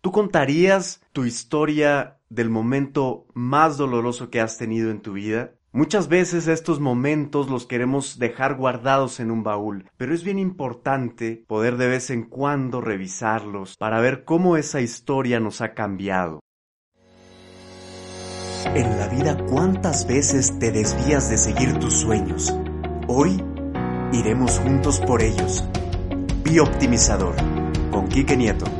¿Tú contarías tu historia del momento más doloroso que has tenido en tu vida? Muchas veces estos momentos los queremos dejar guardados en un baúl, pero es bien importante poder de vez en cuando revisarlos para ver cómo esa historia nos ha cambiado. En la vida, ¿cuántas veces te desvías de seguir tus sueños? Hoy iremos juntos por ellos. Bioptimizador, con Quique Nieto.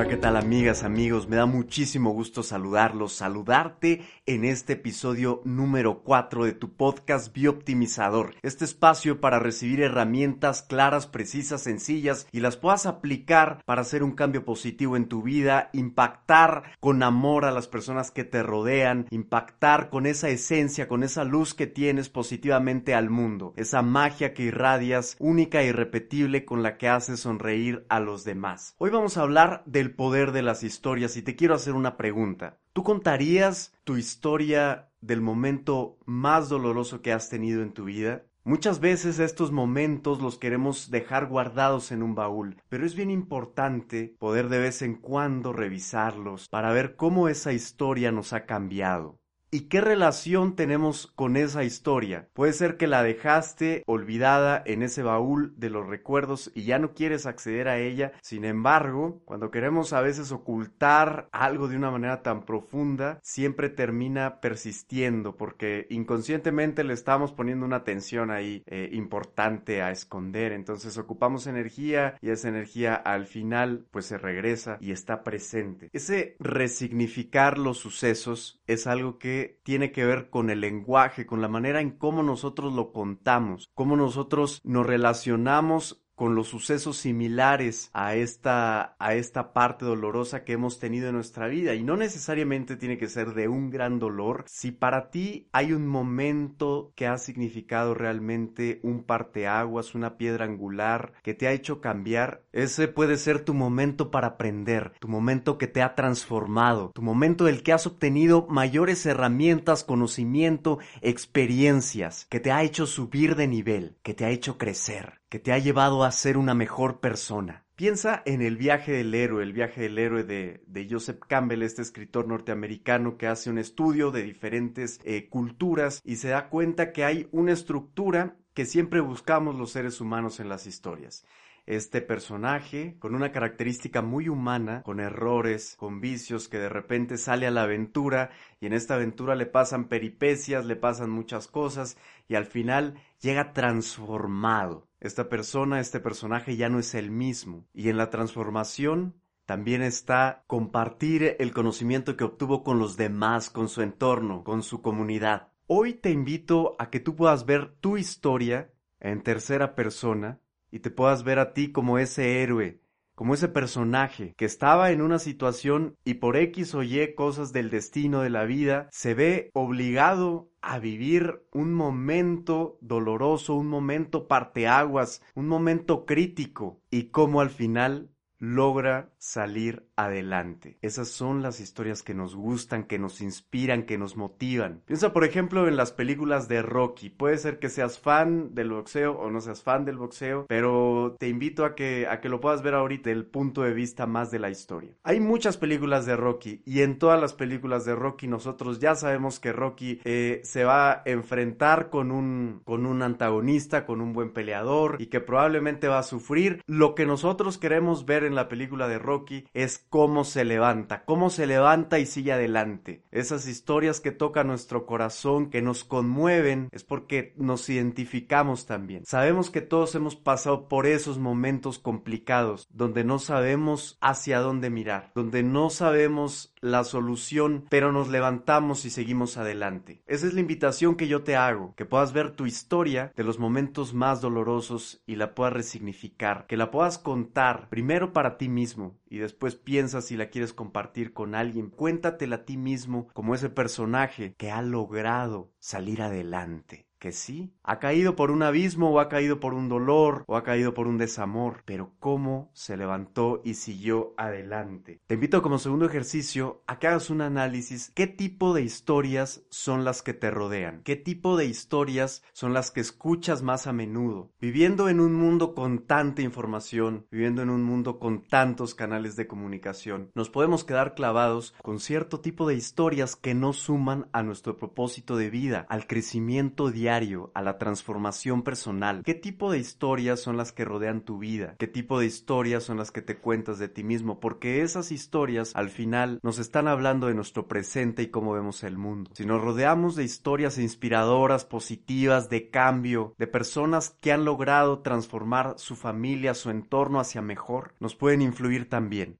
Hola, ¿qué tal amigas, amigos? Me da muchísimo gusto saludarlos, saludarte en este episodio número 4 de tu podcast Bioptimizador. Este espacio para recibir herramientas claras, precisas, sencillas y las puedas aplicar para hacer un cambio positivo en tu vida, impactar con amor a las personas que te rodean, impactar con esa esencia, con esa luz que tienes positivamente al mundo, esa magia que irradias, única e irrepetible con la que haces sonreír a los demás. Hoy vamos a hablar de poder de las historias y te quiero hacer una pregunta. ¿Tú contarías tu historia del momento más doloroso que has tenido en tu vida? Muchas veces estos momentos los queremos dejar guardados en un baúl, pero es bien importante poder de vez en cuando revisarlos para ver cómo esa historia nos ha cambiado. ¿Y qué relación tenemos con esa historia? Puede ser que la dejaste olvidada en ese baúl de los recuerdos y ya no quieres acceder a ella. Sin embargo, cuando queremos a veces ocultar algo de una manera tan profunda, siempre termina persistiendo porque inconscientemente le estamos poniendo una atención ahí eh, importante a esconder. Entonces ocupamos energía y esa energía al final pues se regresa y está presente. Ese resignificar los sucesos es algo que tiene que ver con el lenguaje, con la manera en cómo nosotros lo contamos, cómo nosotros nos relacionamos con los sucesos similares a esta, a esta parte dolorosa que hemos tenido en nuestra vida. Y no necesariamente tiene que ser de un gran dolor. Si para ti hay un momento que ha significado realmente un parteaguas, una piedra angular, que te ha hecho cambiar, ese puede ser tu momento para aprender, tu momento que te ha transformado, tu momento del que has obtenido mayores herramientas, conocimiento, experiencias, que te ha hecho subir de nivel, que te ha hecho crecer que te ha llevado a ser una mejor persona. Piensa en el viaje del héroe, el viaje del héroe de, Joseph Campbell, este escritor norteamericano que hace un estudio de diferentes eh, culturas y se da cuenta que hay una estructura que siempre buscamos los seres humanos en las historias este personaje con una característica muy humana, con errores, con vicios, que de repente sale a la aventura y en esta aventura le pasan peripecias, le pasan muchas cosas y al final llega transformado. Esta persona, este personaje ya no es el mismo y en la transformación también está compartir el conocimiento que obtuvo con los demás, con su entorno, con su comunidad. Hoy te invito a que tú puedas ver tu historia en tercera persona y te puedas ver a ti como ese héroe, como ese personaje que estaba en una situación y por X o Y cosas del destino de la vida, se ve obligado a vivir un momento doloroso, un momento parteaguas, un momento crítico y cómo al final logra salir adelante. Esas son las historias que nos gustan, que nos inspiran, que nos motivan. Piensa, por ejemplo, en las películas de Rocky. Puede ser que seas fan del boxeo o no seas fan del boxeo, pero te invito a que, a que lo puedas ver ahorita el punto de vista más de la historia. Hay muchas películas de Rocky y en todas las películas de Rocky nosotros ya sabemos que Rocky eh, se va a enfrentar con un, con un antagonista, con un buen peleador y que probablemente va a sufrir. Lo que nosotros queremos ver la película de Rocky es cómo se levanta, cómo se levanta y sigue adelante. Esas historias que tocan nuestro corazón, que nos conmueven, es porque nos identificamos también. Sabemos que todos hemos pasado por esos momentos complicados, donde no sabemos hacia dónde mirar, donde no sabemos la solución, pero nos levantamos y seguimos adelante. Esa es la invitación que yo te hago, que puedas ver tu historia de los momentos más dolorosos y la puedas resignificar, que la puedas contar primero para ti mismo y después piensas si la quieres compartir con alguien. Cuéntatela a ti mismo como ese personaje que ha logrado salir adelante que sí, ha caído por un abismo o ha caído por un dolor o ha caído por un desamor, pero cómo se levantó y siguió adelante. Te invito como segundo ejercicio a que hagas un análisis qué tipo de historias son las que te rodean, qué tipo de historias son las que escuchas más a menudo. Viviendo en un mundo con tanta información, viviendo en un mundo con tantos canales de comunicación, nos podemos quedar clavados con cierto tipo de historias que no suman a nuestro propósito de vida, al crecimiento a la transformación personal. ¿Qué tipo de historias son las que rodean tu vida? ¿Qué tipo de historias son las que te cuentas de ti mismo? Porque esas historias al final nos están hablando de nuestro presente y cómo vemos el mundo. Si nos rodeamos de historias inspiradoras, positivas, de cambio, de personas que han logrado transformar su familia, su entorno hacia mejor, nos pueden influir también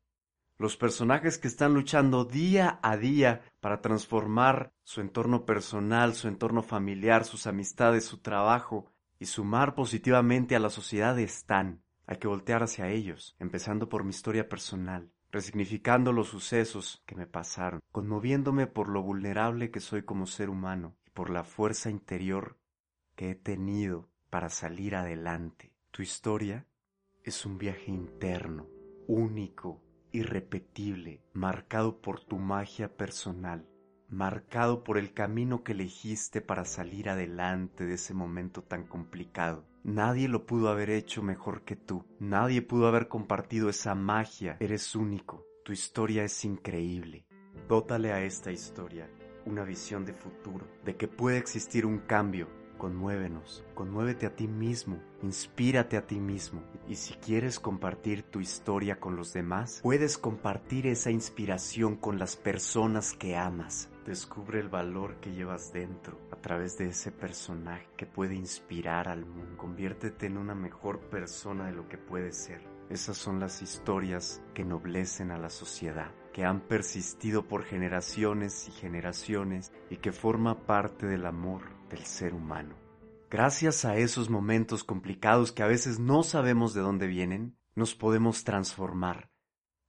los personajes que están luchando día a día para transformar su entorno personal, su entorno familiar, sus amistades, su trabajo y sumar positivamente a la sociedad están. Hay que voltear hacia ellos, empezando por mi historia personal, resignificando los sucesos que me pasaron, conmoviéndome por lo vulnerable que soy como ser humano y por la fuerza interior que he tenido para salir adelante. Tu historia es un viaje interno, único, irrepetible, marcado por tu magia personal, marcado por el camino que elegiste para salir adelante de ese momento tan complicado. Nadie lo pudo haber hecho mejor que tú, nadie pudo haber compartido esa magia, eres único, tu historia es increíble. Dótale a esta historia una visión de futuro, de que puede existir un cambio, conmuévenos, conmuévete a ti mismo, inspírate a ti mismo. Y si quieres compartir tu historia con los demás, puedes compartir esa inspiración con las personas que amas. Descubre el valor que llevas dentro a través de ese personaje que puede inspirar al mundo. Conviértete en una mejor persona de lo que puedes ser. Esas son las historias que noblecen a la sociedad, que han persistido por generaciones y generaciones y que forma parte del amor del ser humano. Gracias a esos momentos complicados que a veces no sabemos de dónde vienen, nos podemos transformar,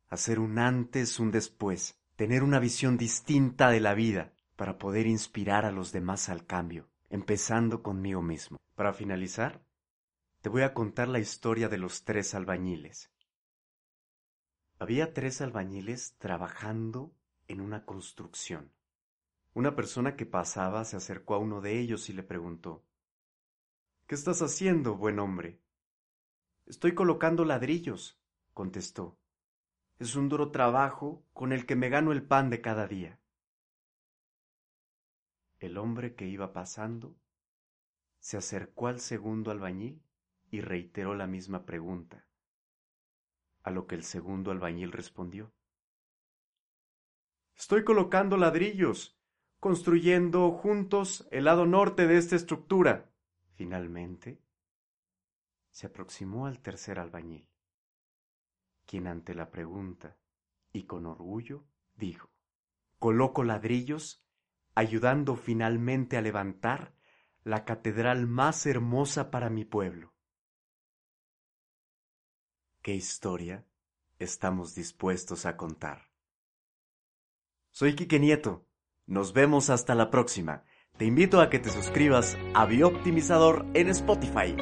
hacer un antes, un después, tener una visión distinta de la vida para poder inspirar a los demás al cambio, empezando conmigo mismo. Para finalizar, te voy a contar la historia de los tres albañiles. Había tres albañiles trabajando en una construcción. Una persona que pasaba se acercó a uno de ellos y le preguntó ¿Qué estás haciendo, buen hombre? Estoy colocando ladrillos, contestó. Es un duro trabajo con el que me gano el pan de cada día. El hombre que iba pasando se acercó al segundo albañil y reiteró la misma pregunta, a lo que el segundo albañil respondió. Estoy colocando ladrillos construyendo juntos el lado norte de esta estructura. Finalmente, se aproximó al tercer albañil, quien ante la pregunta y con orgullo dijo, coloco ladrillos ayudando finalmente a levantar la catedral más hermosa para mi pueblo. ¿Qué historia estamos dispuestos a contar? Soy Quique Nieto nos vemos hasta la próxima. Te invito a que te suscribas a Bioptimizador en Spotify.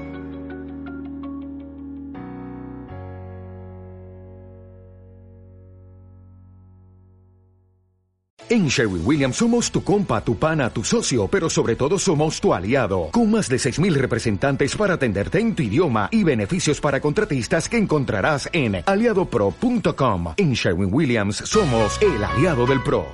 En Sherwin Williams somos tu compa, tu pana, tu socio, pero sobre todo somos tu aliado, con más de 6.000 representantes para atenderte en tu idioma y beneficios para contratistas que encontrarás en aliadopro.com. En Sherwin Williams somos el aliado del PRO.